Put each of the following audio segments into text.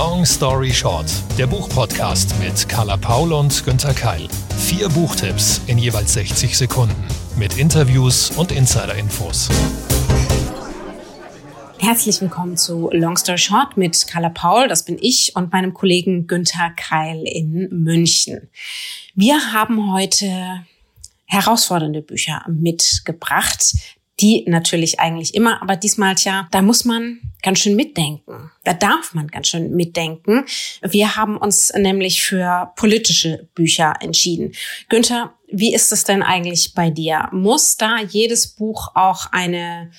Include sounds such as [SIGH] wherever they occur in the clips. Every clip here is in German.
Long Story Short, der Buchpodcast mit Carla Paul und Günther Keil. Vier Buchtipps in jeweils 60 Sekunden mit Interviews und Insider-Infos. Herzlich willkommen zu Long Story Short mit Carla Paul, das bin ich, und meinem Kollegen Günther Keil in München. Wir haben heute herausfordernde Bücher mitgebracht, die natürlich eigentlich immer, aber diesmal tja, da muss man ganz schön mitdenken. Da darf man ganz schön mitdenken. Wir haben uns nämlich für politische Bücher entschieden. Günther, wie ist es denn eigentlich bei dir? Muss da jedes Buch auch eine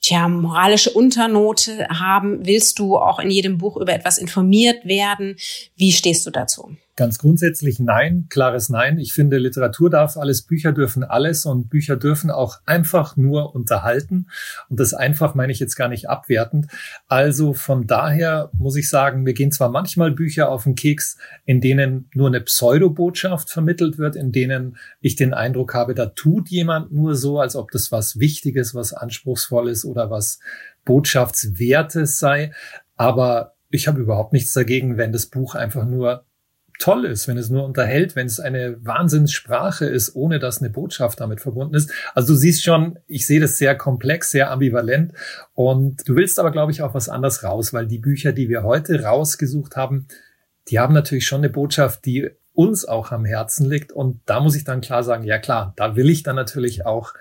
tja, moralische Unternote haben? Willst du auch in jedem Buch über etwas informiert werden? Wie stehst du dazu? Ganz grundsätzlich nein, klares Nein. Ich finde, Literatur darf alles, Bücher dürfen alles und Bücher dürfen auch einfach nur unterhalten. Und das einfach meine ich jetzt gar nicht abwertend. Also von daher muss ich sagen, mir gehen zwar manchmal Bücher auf den Keks, in denen nur eine Pseudobotschaft vermittelt wird, in denen ich den Eindruck habe, da tut jemand nur so, als ob das was Wichtiges, was Anspruchsvolles oder was Botschaftswertes sei. Aber ich habe überhaupt nichts dagegen, wenn das Buch einfach nur toll ist, wenn es nur unterhält, wenn es eine Wahnsinnssprache ist, ohne dass eine Botschaft damit verbunden ist. Also du siehst schon, ich sehe das sehr komplex, sehr ambivalent und du willst aber, glaube ich, auch was anderes raus, weil die Bücher, die wir heute rausgesucht haben, die haben natürlich schon eine Botschaft, die uns auch am Herzen liegt und da muss ich dann klar sagen, ja klar, da will ich dann natürlich auch,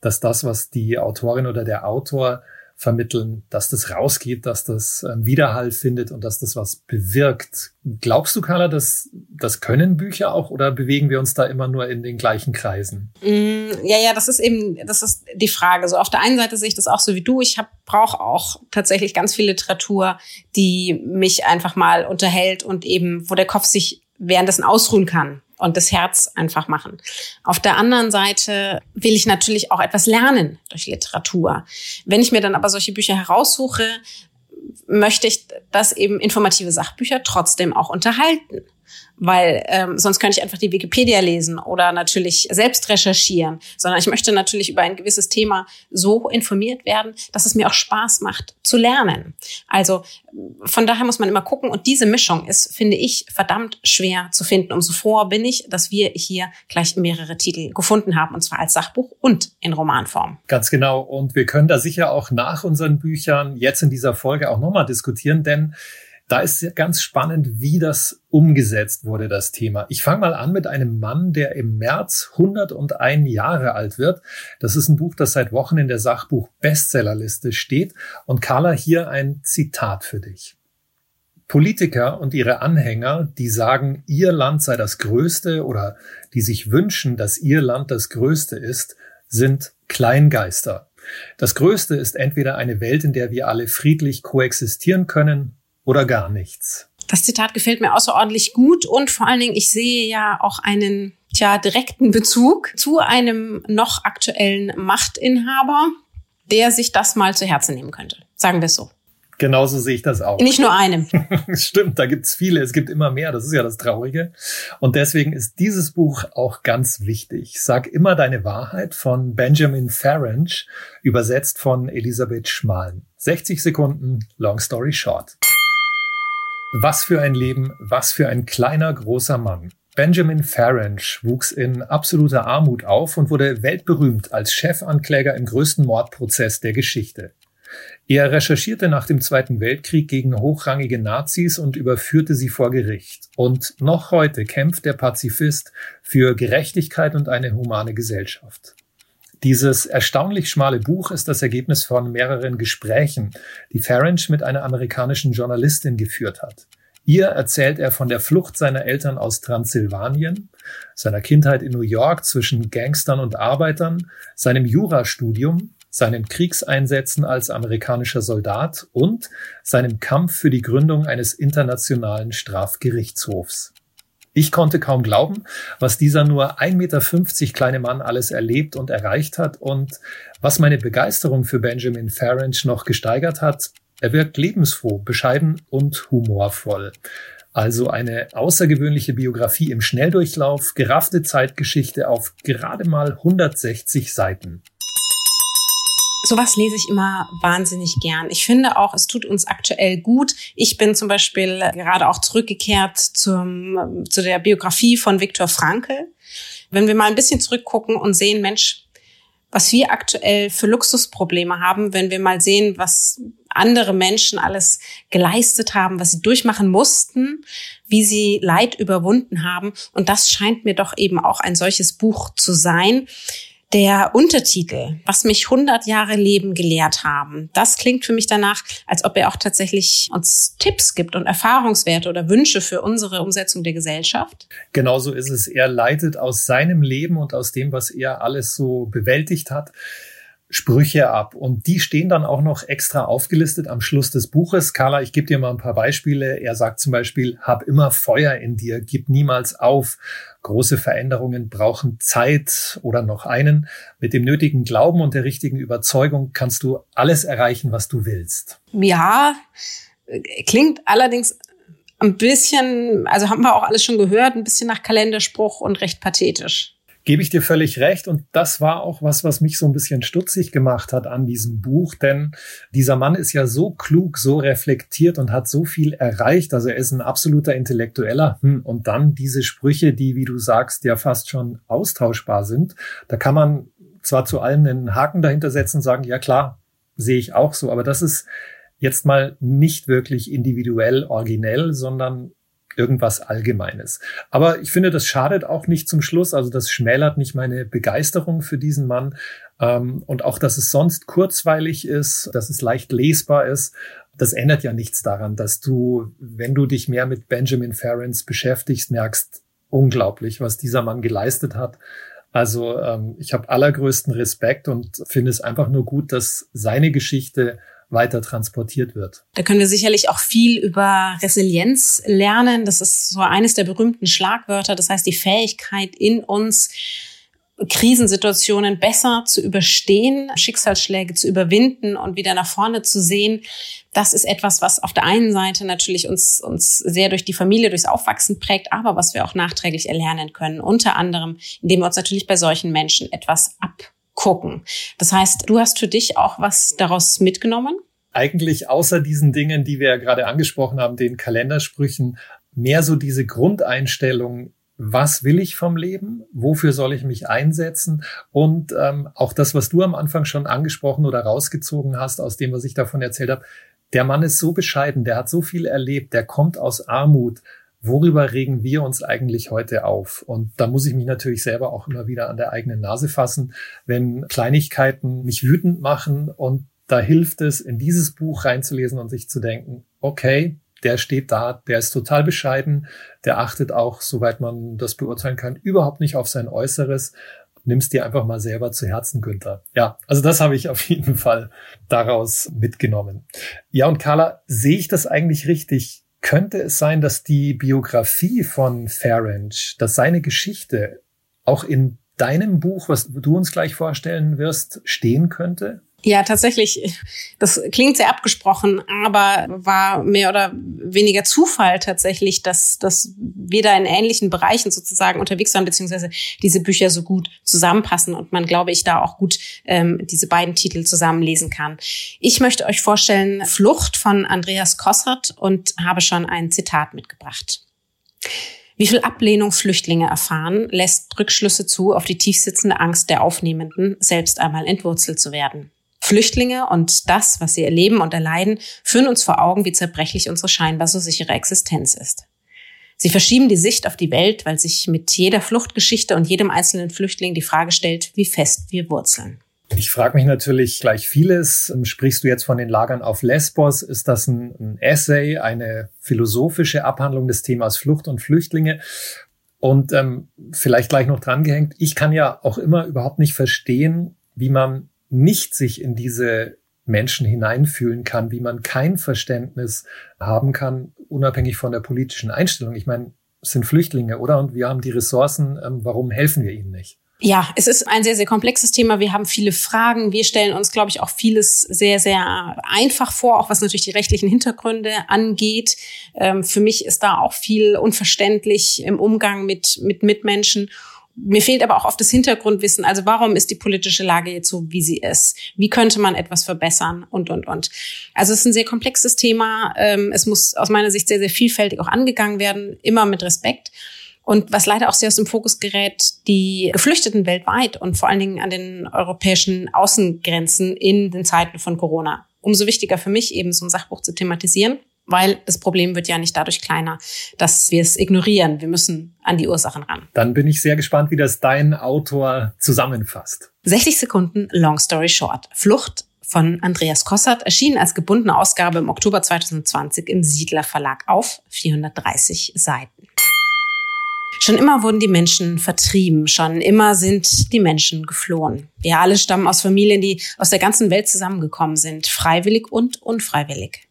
dass das, was die Autorin oder der Autor vermitteln, dass das rausgeht, dass das ähm, Widerhall findet und dass das was bewirkt. Glaubst du, Carla, dass das können Bücher auch oder bewegen wir uns da immer nur in den gleichen Kreisen? Mm, ja, ja, das ist eben, das ist die Frage. So auf der einen Seite sehe ich das auch so wie du. Ich brauche auch tatsächlich ganz viel Literatur, die mich einfach mal unterhält und eben, wo der Kopf sich währenddessen ausruhen kann und das Herz einfach machen. Auf der anderen Seite will ich natürlich auch etwas lernen durch Literatur. Wenn ich mir dann aber solche Bücher heraussuche, möchte ich, dass eben informative Sachbücher trotzdem auch unterhalten weil ähm, sonst könnte ich einfach die Wikipedia lesen oder natürlich selbst recherchieren, sondern ich möchte natürlich über ein gewisses Thema so informiert werden, dass es mir auch Spaß macht zu lernen. Also von daher muss man immer gucken und diese Mischung ist, finde ich, verdammt schwer zu finden. Umso froher bin ich, dass wir hier gleich mehrere Titel gefunden haben und zwar als Sachbuch und in Romanform. Ganz genau und wir können da sicher auch nach unseren Büchern jetzt in dieser Folge auch nochmal diskutieren, denn da ist ganz spannend, wie das umgesetzt wurde, das Thema. Ich fange mal an mit einem Mann, der im März 101 Jahre alt wird. Das ist ein Buch, das seit Wochen in der Sachbuch-Bestsellerliste steht. Und Carla, hier ein Zitat für dich. Politiker und ihre Anhänger, die sagen, ihr Land sei das Größte oder die sich wünschen, dass ihr Land das Größte ist, sind Kleingeister. Das Größte ist entweder eine Welt, in der wir alle friedlich koexistieren können, oder gar nichts. Das Zitat gefällt mir außerordentlich gut und vor allen Dingen, ich sehe ja auch einen tja, direkten Bezug zu einem noch aktuellen Machtinhaber, der sich das mal zu Herzen nehmen könnte. Sagen wir es so. Genauso sehe ich das auch. Nicht nur einem. [LAUGHS] Stimmt, da gibt's viele, es gibt immer mehr, das ist ja das Traurige. Und deswegen ist dieses Buch auch ganz wichtig. Sag immer deine Wahrheit von Benjamin Farage, übersetzt von Elisabeth Schmalen. 60 Sekunden, long story short. Was für ein Leben, was für ein kleiner, großer Mann. Benjamin Farage wuchs in absoluter Armut auf und wurde weltberühmt als Chefankläger im größten Mordprozess der Geschichte. Er recherchierte nach dem Zweiten Weltkrieg gegen hochrangige Nazis und überführte sie vor Gericht. Und noch heute kämpft der Pazifist für Gerechtigkeit und eine humane Gesellschaft. Dieses erstaunlich schmale Buch ist das Ergebnis von mehreren Gesprächen, die Farage mit einer amerikanischen Journalistin geführt hat. Ihr erzählt er von der Flucht seiner Eltern aus Transsilvanien, seiner Kindheit in New York zwischen Gangstern und Arbeitern, seinem Jurastudium, seinen Kriegseinsätzen als amerikanischer Soldat und seinem Kampf für die Gründung eines internationalen Strafgerichtshofs. Ich konnte kaum glauben, was dieser nur 1,50 Meter kleine Mann alles erlebt und erreicht hat und was meine Begeisterung für Benjamin Farage noch gesteigert hat. Er wirkt lebensfroh, bescheiden und humorvoll. Also eine außergewöhnliche Biografie im Schnelldurchlauf, geraffte Zeitgeschichte auf gerade mal 160 Seiten. Sowas lese ich immer wahnsinnig gern. Ich finde auch, es tut uns aktuell gut. Ich bin zum Beispiel gerade auch zurückgekehrt zum, zu der Biografie von Viktor Frankl. Wenn wir mal ein bisschen zurückgucken und sehen, Mensch, was wir aktuell für Luxusprobleme haben, wenn wir mal sehen, was andere Menschen alles geleistet haben, was sie durchmachen mussten, wie sie Leid überwunden haben. Und das scheint mir doch eben auch ein solches Buch zu sein. Der Untertitel, was mich 100 Jahre Leben gelehrt haben, das klingt für mich danach, als ob er auch tatsächlich uns Tipps gibt und Erfahrungswerte oder Wünsche für unsere Umsetzung der Gesellschaft. Genauso ist es. Er leitet aus seinem Leben und aus dem, was er alles so bewältigt hat, Sprüche ab. Und die stehen dann auch noch extra aufgelistet am Schluss des Buches. Carla, ich gebe dir mal ein paar Beispiele. Er sagt zum Beispiel, hab immer Feuer in dir, gib niemals auf. Große Veränderungen brauchen Zeit oder noch einen. Mit dem nötigen Glauben und der richtigen Überzeugung kannst du alles erreichen, was du willst. Ja, klingt allerdings ein bisschen, also haben wir auch alles schon gehört, ein bisschen nach Kalenderspruch und recht pathetisch gebe ich dir völlig recht. Und das war auch was, was mich so ein bisschen stutzig gemacht hat an diesem Buch. Denn dieser Mann ist ja so klug, so reflektiert und hat so viel erreicht. Also er ist ein absoluter Intellektueller. Hm, und dann diese Sprüche, die, wie du sagst, ja fast schon austauschbar sind. Da kann man zwar zu allem einen Haken dahinter setzen und sagen, ja klar, sehe ich auch so. Aber das ist jetzt mal nicht wirklich individuell originell, sondern irgendwas Allgemeines. Aber ich finde, das schadet auch nicht zum Schluss. Also das schmälert nicht meine Begeisterung für diesen Mann. Ähm, und auch, dass es sonst kurzweilig ist, dass es leicht lesbar ist. Das ändert ja nichts daran, dass du, wenn du dich mehr mit Benjamin Ferrens beschäftigst, merkst, unglaublich, was dieser Mann geleistet hat. Also ähm, ich habe allergrößten Respekt und finde es einfach nur gut, dass seine Geschichte weiter transportiert wird. Da können wir sicherlich auch viel über Resilienz lernen. Das ist so eines der berühmten Schlagwörter. Das heißt, die Fähigkeit in uns, Krisensituationen besser zu überstehen, Schicksalsschläge zu überwinden und wieder nach vorne zu sehen. Das ist etwas, was auf der einen Seite natürlich uns, uns sehr durch die Familie, durchs Aufwachsen prägt, aber was wir auch nachträglich erlernen können. Unter anderem, indem wir uns natürlich bei solchen Menschen etwas ab gucken. Das heißt, du hast für dich auch was daraus mitgenommen? Eigentlich außer diesen Dingen, die wir ja gerade angesprochen haben, den Kalendersprüchen, mehr so diese Grundeinstellung, was will ich vom Leben? Wofür soll ich mich einsetzen? Und ähm, auch das, was du am Anfang schon angesprochen oder rausgezogen hast aus dem, was ich davon erzählt habe. Der Mann ist so bescheiden, der hat so viel erlebt, der kommt aus Armut, worüber regen wir uns eigentlich heute auf? Und da muss ich mich natürlich selber auch immer wieder an der eigenen Nase fassen, wenn Kleinigkeiten mich wütend machen und da hilft es, in dieses Buch reinzulesen und sich zu denken, okay, der steht da, der ist total bescheiden, der achtet auch, soweit man das beurteilen kann, überhaupt nicht auf sein Äußeres. Nimmst dir einfach mal selber zu Herzen, Günther. Ja, also das habe ich auf jeden Fall daraus mitgenommen. Ja, und Carla, sehe ich das eigentlich richtig? Könnte es sein, dass die Biografie von Ferenc, dass seine Geschichte auch in deinem Buch, was du uns gleich vorstellen wirst, stehen könnte? Ja, tatsächlich. Das klingt sehr abgesprochen, aber war mehr oder weniger Zufall tatsächlich, dass, dass wir da in ähnlichen Bereichen sozusagen unterwegs waren, beziehungsweise diese Bücher so gut zusammenpassen und man, glaube ich, da auch gut ähm, diese beiden Titel zusammenlesen kann. Ich möchte euch vorstellen Flucht von Andreas Kossert und habe schon ein Zitat mitgebracht. Wie viel Ablehnung Flüchtlinge erfahren, lässt Rückschlüsse zu auf die tiefsitzende Angst der Aufnehmenden, selbst einmal entwurzelt zu werden. Flüchtlinge und das, was sie erleben und erleiden, führen uns vor Augen, wie zerbrechlich unsere scheinbar so sichere Existenz ist. Sie verschieben die Sicht auf die Welt, weil sich mit jeder Fluchtgeschichte und jedem einzelnen Flüchtling die Frage stellt, wie fest wir wurzeln. Ich frage mich natürlich gleich vieles. Sprichst du jetzt von den Lagern auf Lesbos? Ist das ein, ein Essay, eine philosophische Abhandlung des Themas Flucht und Flüchtlinge? Und ähm, vielleicht gleich noch drangehängt, ich kann ja auch immer überhaupt nicht verstehen, wie man nicht sich in diese Menschen hineinfühlen kann, wie man kein Verständnis haben kann, unabhängig von der politischen Einstellung. Ich meine, es sind Flüchtlinge, oder? Und wir haben die Ressourcen. Ähm, warum helfen wir ihnen nicht? Ja, es ist ein sehr, sehr komplexes Thema. Wir haben viele Fragen. Wir stellen uns, glaube ich, auch vieles sehr, sehr einfach vor, auch was natürlich die rechtlichen Hintergründe angeht. Ähm, für mich ist da auch viel unverständlich im Umgang mit, mit Mitmenschen. Mir fehlt aber auch oft das Hintergrundwissen. Also warum ist die politische Lage jetzt so, wie sie ist? Wie könnte man etwas verbessern? Und, und, und. Also es ist ein sehr komplexes Thema. Ähm, es muss aus meiner Sicht sehr, sehr vielfältig auch angegangen werden, immer mit Respekt. Und was leider auch sehr aus dem Fokus gerät, die Geflüchteten weltweit und vor allen Dingen an den europäischen Außengrenzen in den Zeiten von Corona. Umso wichtiger für mich eben so ein Sachbuch zu thematisieren weil das Problem wird ja nicht dadurch kleiner, dass wir es ignorieren. Wir müssen an die Ursachen ran. Dann bin ich sehr gespannt, wie das dein Autor zusammenfasst. 60 Sekunden, Long Story Short. Flucht von Andreas Kossert erschien als gebundene Ausgabe im Oktober 2020 im Siedler Verlag auf 430 Seiten. Schon immer wurden die Menschen vertrieben, schon immer sind die Menschen geflohen. Wir alle stammen aus Familien, die aus der ganzen Welt zusammengekommen sind, freiwillig und unfreiwillig.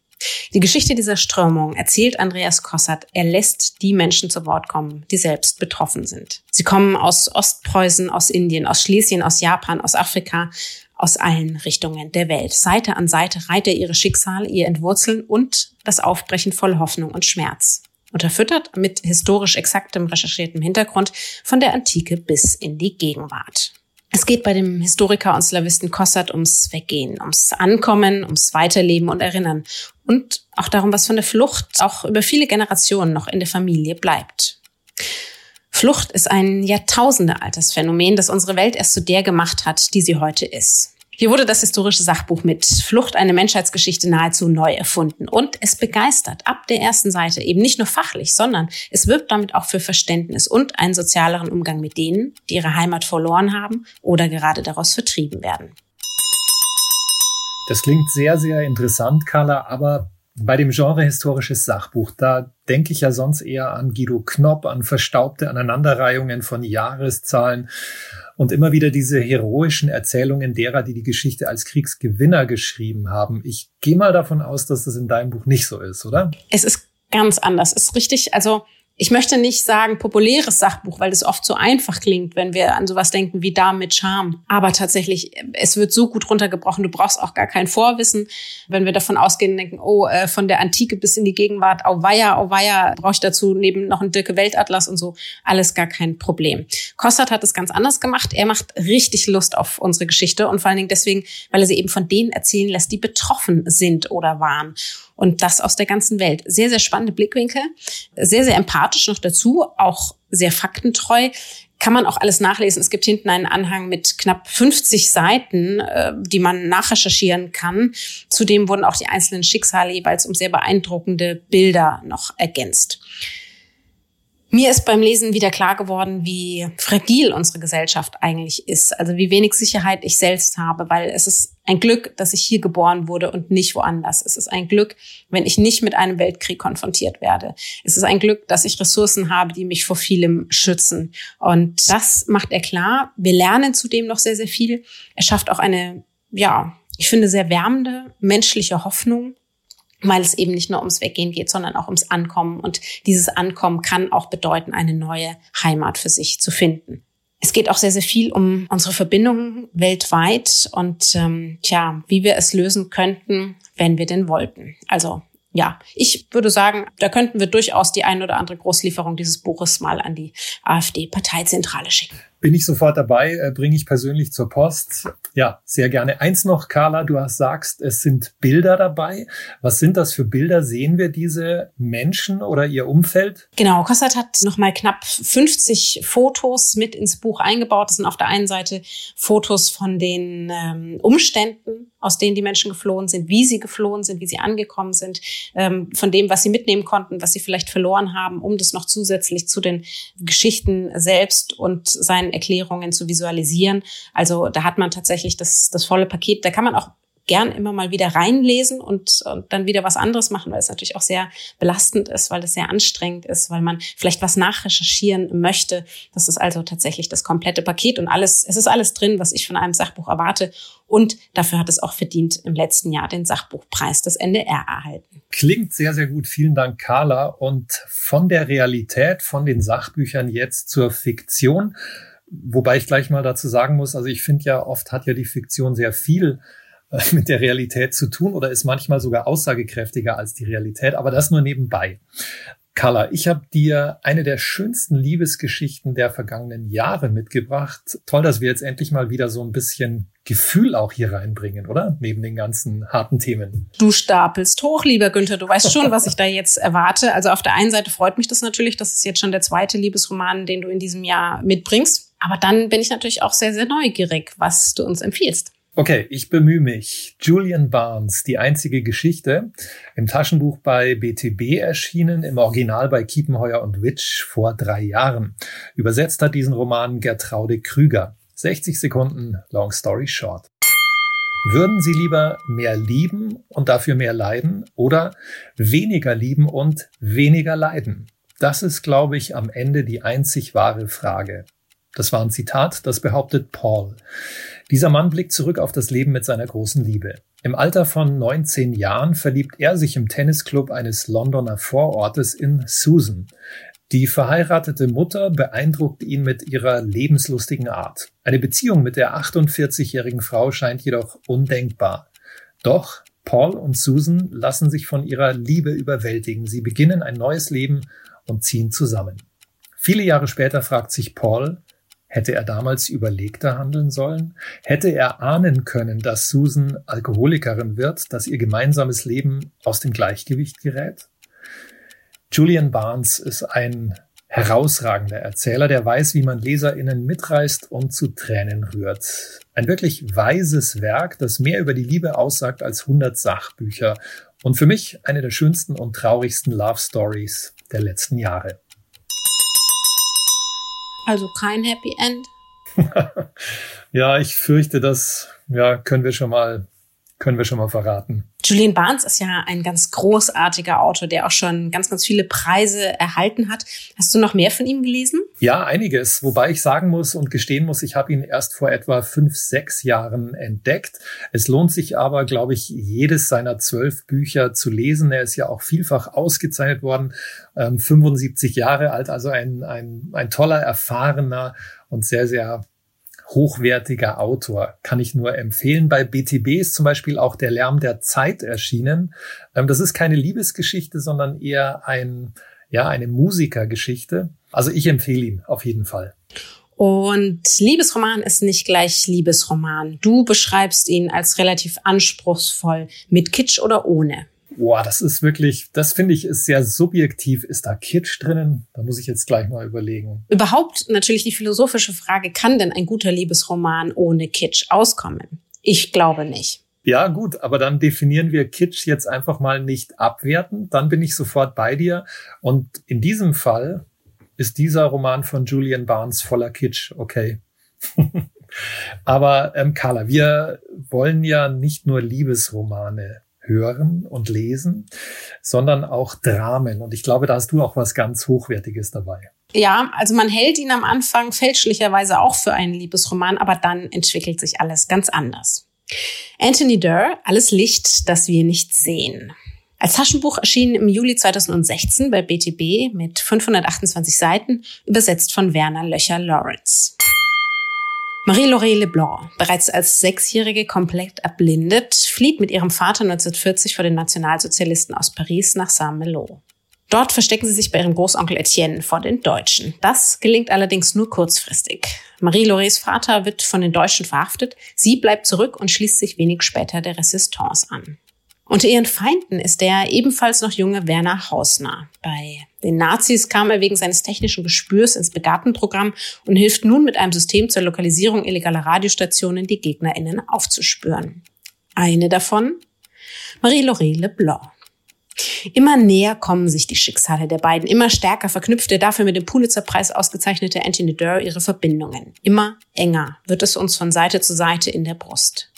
Die Geschichte dieser Strömung erzählt Andreas Kossert. Er lässt die Menschen zu Wort kommen, die selbst betroffen sind. Sie kommen aus Ostpreußen, aus Indien, aus Schlesien, aus Japan, aus Afrika, aus allen Richtungen der Welt. Seite an Seite reiht er ihre Schicksale, ihr Entwurzeln und das Aufbrechen voll Hoffnung und Schmerz. Unterfüttert mit historisch exaktem recherchiertem Hintergrund von der Antike bis in die Gegenwart. Es geht bei dem Historiker und Slavisten Kossert ums Weggehen, ums Ankommen, ums Weiterleben und Erinnern und auch darum, was von der Flucht auch über viele Generationen noch in der Familie bleibt. Flucht ist ein jahrtausendealtes Phänomen, das unsere Welt erst zu der gemacht hat, die sie heute ist. Hier wurde das historische Sachbuch mit Flucht eine Menschheitsgeschichte nahezu neu erfunden und es begeistert ab der ersten Seite eben nicht nur fachlich, sondern es wirbt damit auch für Verständnis und einen sozialeren Umgang mit denen, die ihre Heimat verloren haben oder gerade daraus vertrieben werden. Das klingt sehr, sehr interessant, Carla, aber bei dem Genre historisches Sachbuch, da denke ich ja sonst eher an Guido Knopp, an verstaubte Aneinanderreihungen von Jahreszahlen und immer wieder diese heroischen Erzählungen derer, die die Geschichte als Kriegsgewinner geschrieben haben. Ich gehe mal davon aus, dass das in deinem Buch nicht so ist, oder? Es ist ganz anders. Es ist richtig, also ich möchte nicht sagen populäres Sachbuch, weil das oft so einfach klingt, wenn wir an sowas denken wie da mit Charme. Aber tatsächlich, es wird so gut runtergebrochen, du brauchst auch gar kein Vorwissen. Wenn wir davon ausgehen, denken, oh, äh, von der Antike bis in die Gegenwart, au weia, au weia, brauche ich dazu neben noch einen Dirke Weltatlas und so, alles gar kein Problem. Kostat hat es ganz anders gemacht. Er macht richtig Lust auf unsere Geschichte und vor allen Dingen deswegen, weil er sie eben von denen erzählen lässt, die betroffen sind oder waren und das aus der ganzen Welt. Sehr, sehr spannende Blickwinkel, sehr, sehr empathisch noch dazu, auch sehr faktentreu. Kann man auch alles nachlesen. Es gibt hinten einen Anhang mit knapp 50 Seiten, äh, die man nachrecherchieren kann. Zudem wurden auch die einzelnen Schicksale jeweils um sehr beeindruckende Bilder noch ergänzt. Mir ist beim Lesen wieder klar geworden, wie fragil unsere Gesellschaft eigentlich ist. Also wie wenig Sicherheit ich selbst habe, weil es ist ein Glück, dass ich hier geboren wurde und nicht woanders. Es ist ein Glück, wenn ich nicht mit einem Weltkrieg konfrontiert werde. Es ist ein Glück, dass ich Ressourcen habe, die mich vor vielem schützen. Und das macht er klar. Wir lernen zudem noch sehr, sehr viel. Er schafft auch eine, ja, ich finde sehr wärmende menschliche Hoffnung weil es eben nicht nur ums Weggehen geht, sondern auch ums Ankommen. Und dieses Ankommen kann auch bedeuten, eine neue Heimat für sich zu finden. Es geht auch sehr, sehr viel um unsere Verbindungen weltweit und ähm, tja, wie wir es lösen könnten, wenn wir denn wollten. Also ja, ich würde sagen, da könnten wir durchaus die ein oder andere Großlieferung dieses Buches mal an die AfD-Parteizentrale schicken bin ich sofort dabei, äh, bringe ich persönlich zur Post. Ja, sehr gerne. Eins noch, Carla, du hast sagst, es sind Bilder dabei. Was sind das für Bilder? Sehen wir diese Menschen oder ihr Umfeld? Genau, Kossert hat nochmal knapp 50 Fotos mit ins Buch eingebaut. Das sind auf der einen Seite Fotos von den ähm, Umständen, aus denen die Menschen geflohen sind, wie sie geflohen sind, wie sie angekommen sind, ähm, von dem, was sie mitnehmen konnten, was sie vielleicht verloren haben, um das noch zusätzlich zu den Geschichten selbst und seinen seinen Erklärungen zu visualisieren. Also da hat man tatsächlich das, das volle Paket. Da kann man auch gern immer mal wieder reinlesen und, und dann wieder was anderes machen, weil es natürlich auch sehr belastend ist, weil es sehr anstrengend ist, weil man vielleicht was nachrecherchieren möchte. Das ist also tatsächlich das komplette Paket und alles, es ist alles drin, was ich von einem Sachbuch erwarte. Und dafür hat es auch verdient, im letzten Jahr den Sachbuchpreis des NDR erhalten. Klingt sehr, sehr gut. Vielen Dank, Carla. Und von der Realität, von den Sachbüchern jetzt zur Fiktion. Wobei ich gleich mal dazu sagen muss, also ich finde ja, oft hat ja die Fiktion sehr viel äh, [LAUGHS] mit der Realität zu tun oder ist manchmal sogar aussagekräftiger als die Realität, aber das nur nebenbei. Carla, ich habe dir eine der schönsten Liebesgeschichten der vergangenen Jahre mitgebracht. Toll, dass wir jetzt endlich mal wieder so ein bisschen Gefühl auch hier reinbringen, oder? Neben den ganzen harten Themen. Du stapelst hoch, lieber Günther. Du weißt schon, was ich da jetzt erwarte. Also auf der einen Seite freut mich das natürlich. Das ist jetzt schon der zweite Liebesroman, den du in diesem Jahr mitbringst. Aber dann bin ich natürlich auch sehr, sehr neugierig, was du uns empfiehlst. Okay, ich bemühe mich. Julian Barnes, die einzige Geschichte, im Taschenbuch bei BTB erschienen, im Original bei Kiepenheuer und Witsch vor drei Jahren. Übersetzt hat diesen Roman Gertraude Krüger. 60 Sekunden, long story short. Würden Sie lieber mehr lieben und dafür mehr leiden oder weniger lieben und weniger leiden? Das ist, glaube ich, am Ende die einzig wahre Frage. Das war ein Zitat, das behauptet Paul. Dieser Mann blickt zurück auf das Leben mit seiner großen Liebe. Im Alter von 19 Jahren verliebt er sich im Tennisclub eines Londoner Vorortes in Susan. Die verheiratete Mutter beeindruckt ihn mit ihrer lebenslustigen Art. Eine Beziehung mit der 48-jährigen Frau scheint jedoch undenkbar. Doch Paul und Susan lassen sich von ihrer Liebe überwältigen. Sie beginnen ein neues Leben und ziehen zusammen. Viele Jahre später fragt sich Paul, Hätte er damals überlegter handeln sollen? Hätte er ahnen können, dass Susan Alkoholikerin wird, dass ihr gemeinsames Leben aus dem Gleichgewicht gerät? Julian Barnes ist ein herausragender Erzähler, der weiß, wie man LeserInnen mitreißt und zu Tränen rührt. Ein wirklich weises Werk, das mehr über die Liebe aussagt als 100 Sachbücher und für mich eine der schönsten und traurigsten Love Stories der letzten Jahre. Also kein Happy End. [LAUGHS] ja, ich fürchte, das ja, können wir schon mal können wir schon mal verraten. Julian Barnes ist ja ein ganz großartiger Autor, der auch schon ganz, ganz viele Preise erhalten hat. Hast du noch mehr von ihm gelesen? Ja, einiges. Wobei ich sagen muss und gestehen muss, ich habe ihn erst vor etwa fünf, sechs Jahren entdeckt. Es lohnt sich aber, glaube ich, jedes seiner zwölf Bücher zu lesen. Er ist ja auch vielfach ausgezeichnet worden, ähm, 75 Jahre alt, also ein, ein, ein toller, erfahrener und sehr, sehr hochwertiger Autor, kann ich nur empfehlen. Bei BTB ist zum Beispiel auch der Lärm der Zeit erschienen. Ähm, das ist keine Liebesgeschichte, sondern eher ein, ja, eine Musikergeschichte. Also ich empfehle ihn auf jeden Fall. Und Liebesroman ist nicht gleich Liebesroman. Du beschreibst ihn als relativ anspruchsvoll, mit Kitsch oder ohne. Boah, das ist wirklich, das finde ich ist sehr subjektiv. Ist da Kitsch drinnen? Da muss ich jetzt gleich mal überlegen. Überhaupt natürlich die philosophische Frage, kann denn ein guter Liebesroman ohne Kitsch auskommen? Ich glaube nicht. Ja, gut, aber dann definieren wir Kitsch jetzt einfach mal nicht abwertend. Dann bin ich sofort bei dir. Und in diesem Fall ist dieser Roman von Julian Barnes voller Kitsch. Okay. [LAUGHS] aber ähm, Carla, wir wollen ja nicht nur Liebesromane hören und lesen, sondern auch Dramen. Und ich glaube, da hast du auch was ganz Hochwertiges dabei. Ja, also man hält ihn am Anfang fälschlicherweise auch für einen Liebesroman, aber dann entwickelt sich alles ganz anders. Anthony Durr, Alles Licht, das wir nicht sehen. Als Taschenbuch erschien im Juli 2016 bei BTB mit 528 Seiten, übersetzt von Werner Löcher-Lawrence. Marie-Laurée Leblanc, bereits als Sechsjährige komplett erblindet, flieht mit ihrem Vater 1940 vor den Nationalsozialisten aus Paris nach Saint-Malo. Dort verstecken sie sich bei ihrem Großonkel Etienne vor den Deutschen. Das gelingt allerdings nur kurzfristig. Marie-Laurées Vater wird von den Deutschen verhaftet, sie bleibt zurück und schließt sich wenig später der Resistance an. Unter ihren Feinden ist der ebenfalls noch junge Werner Hausner. Bei den Nazis kam er wegen seines technischen Gespürs ins Begabtenprogramm und hilft nun mit einem System zur Lokalisierung illegaler Radiostationen die GegnerInnen aufzuspüren. Eine davon? Marie-Laurée Leblanc. Immer näher kommen sich die Schicksale der beiden. Immer stärker verknüpft der dafür mit dem Pulitzerpreis ausgezeichnete Anthony Durr ihre Verbindungen. Immer enger wird es uns von Seite zu Seite in der Brust.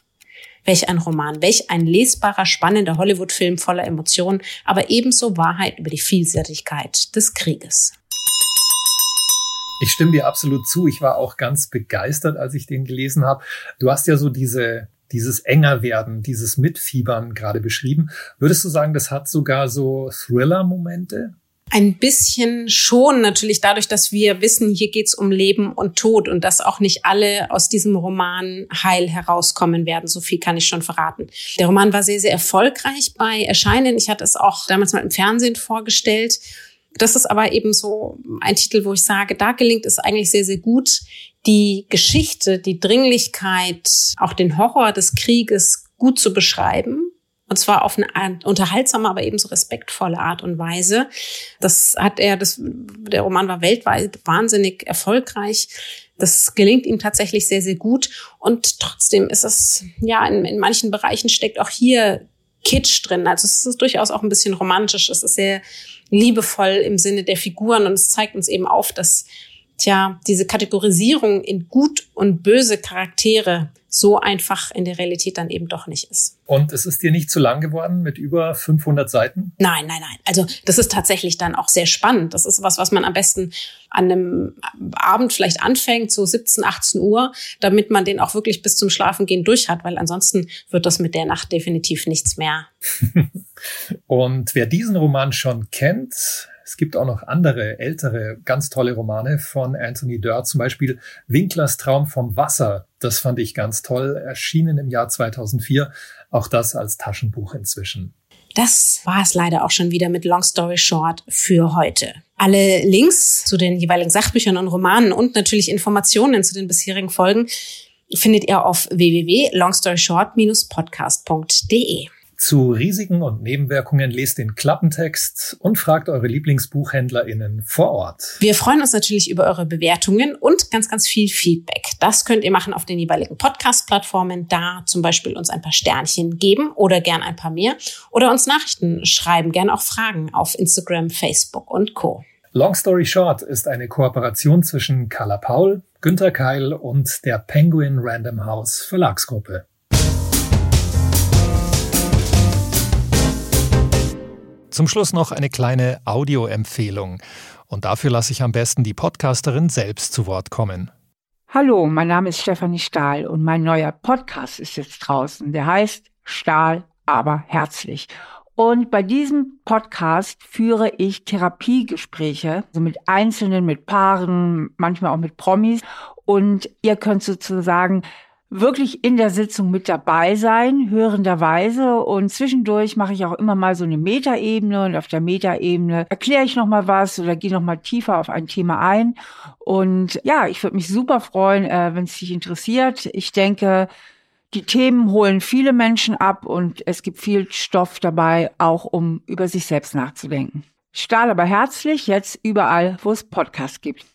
Welch ein Roman, welch ein lesbarer, spannender Hollywood-Film voller Emotionen, aber ebenso Wahrheit über die Vielseitigkeit des Krieges. Ich stimme dir absolut zu. Ich war auch ganz begeistert, als ich den gelesen habe. Du hast ja so diese dieses enger werden, dieses Mitfiebern gerade beschrieben. Würdest du sagen, das hat sogar so Thriller-Momente? Ein bisschen schon, natürlich dadurch, dass wir wissen, hier geht's um Leben und Tod und dass auch nicht alle aus diesem Roman heil herauskommen werden. So viel kann ich schon verraten. Der Roman war sehr, sehr erfolgreich bei Erscheinen. Ich hatte es auch damals mal im Fernsehen vorgestellt. Das ist aber eben so ein Titel, wo ich sage, da gelingt es eigentlich sehr, sehr gut, die Geschichte, die Dringlichkeit, auch den Horror des Krieges gut zu beschreiben. Und zwar auf eine unterhaltsame, aber ebenso respektvolle Art und Weise. Das hat er, das, der Roman war weltweit wahnsinnig erfolgreich. Das gelingt ihm tatsächlich sehr, sehr gut. Und trotzdem ist es, ja, in, in manchen Bereichen steckt auch hier Kitsch drin. Also es ist durchaus auch ein bisschen romantisch. Es ist sehr liebevoll im Sinne der Figuren und es zeigt uns eben auf, dass tja, diese Kategorisierung in gut und böse Charaktere so einfach in der Realität dann eben doch nicht ist. Und es ist dir nicht zu lang geworden mit über 500 Seiten? Nein, nein, nein. Also das ist tatsächlich dann auch sehr spannend. Das ist was, was man am besten an einem Abend vielleicht anfängt, so 17, 18 Uhr, damit man den auch wirklich bis zum Schlafengehen durch hat, weil ansonsten wird das mit der Nacht definitiv nichts mehr. [LAUGHS] Und wer diesen Roman schon kennt, es gibt auch noch andere, ältere, ganz tolle Romane von Anthony Doerr, zum Beispiel Winklers Traum vom Wasser. Das fand ich ganz toll, erschienen im Jahr 2004. Auch das als Taschenbuch inzwischen. Das war es leider auch schon wieder mit Long Story Short für heute. Alle Links zu den jeweiligen Sachbüchern und Romanen und natürlich Informationen zu den bisherigen Folgen findet ihr auf www.longstoryshort-podcast.de. Zu Risiken und Nebenwirkungen lest den Klappentext und fragt eure LieblingsbuchhändlerInnen vor Ort. Wir freuen uns natürlich über eure Bewertungen und ganz, ganz viel Feedback. Das könnt ihr machen auf den jeweiligen Podcast-Plattformen, da zum Beispiel uns ein paar Sternchen geben oder gern ein paar mehr oder uns Nachrichten schreiben, gern auch Fragen auf Instagram, Facebook und Co. Long Story Short ist eine Kooperation zwischen Carla Paul, Günter Keil und der Penguin Random House Verlagsgruppe. Zum Schluss noch eine kleine Audioempfehlung. Und dafür lasse ich am besten die Podcasterin selbst zu Wort kommen. Hallo, mein Name ist Stefanie Stahl und mein neuer Podcast ist jetzt draußen. Der heißt Stahl, aber herzlich. Und bei diesem Podcast führe ich Therapiegespräche, also mit Einzelnen, mit Paaren, manchmal auch mit Promis. Und ihr könnt sozusagen wirklich in der Sitzung mit dabei sein, hörenderweise. Und zwischendurch mache ich auch immer mal so eine Metaebene und auf der Metaebene erkläre ich nochmal was oder gehe nochmal tiefer auf ein Thema ein. Und ja, ich würde mich super freuen, äh, wenn es dich interessiert. Ich denke, die Themen holen viele Menschen ab und es gibt viel Stoff dabei, auch um über sich selbst nachzudenken. Stahl aber herzlich jetzt überall, wo es Podcasts gibt.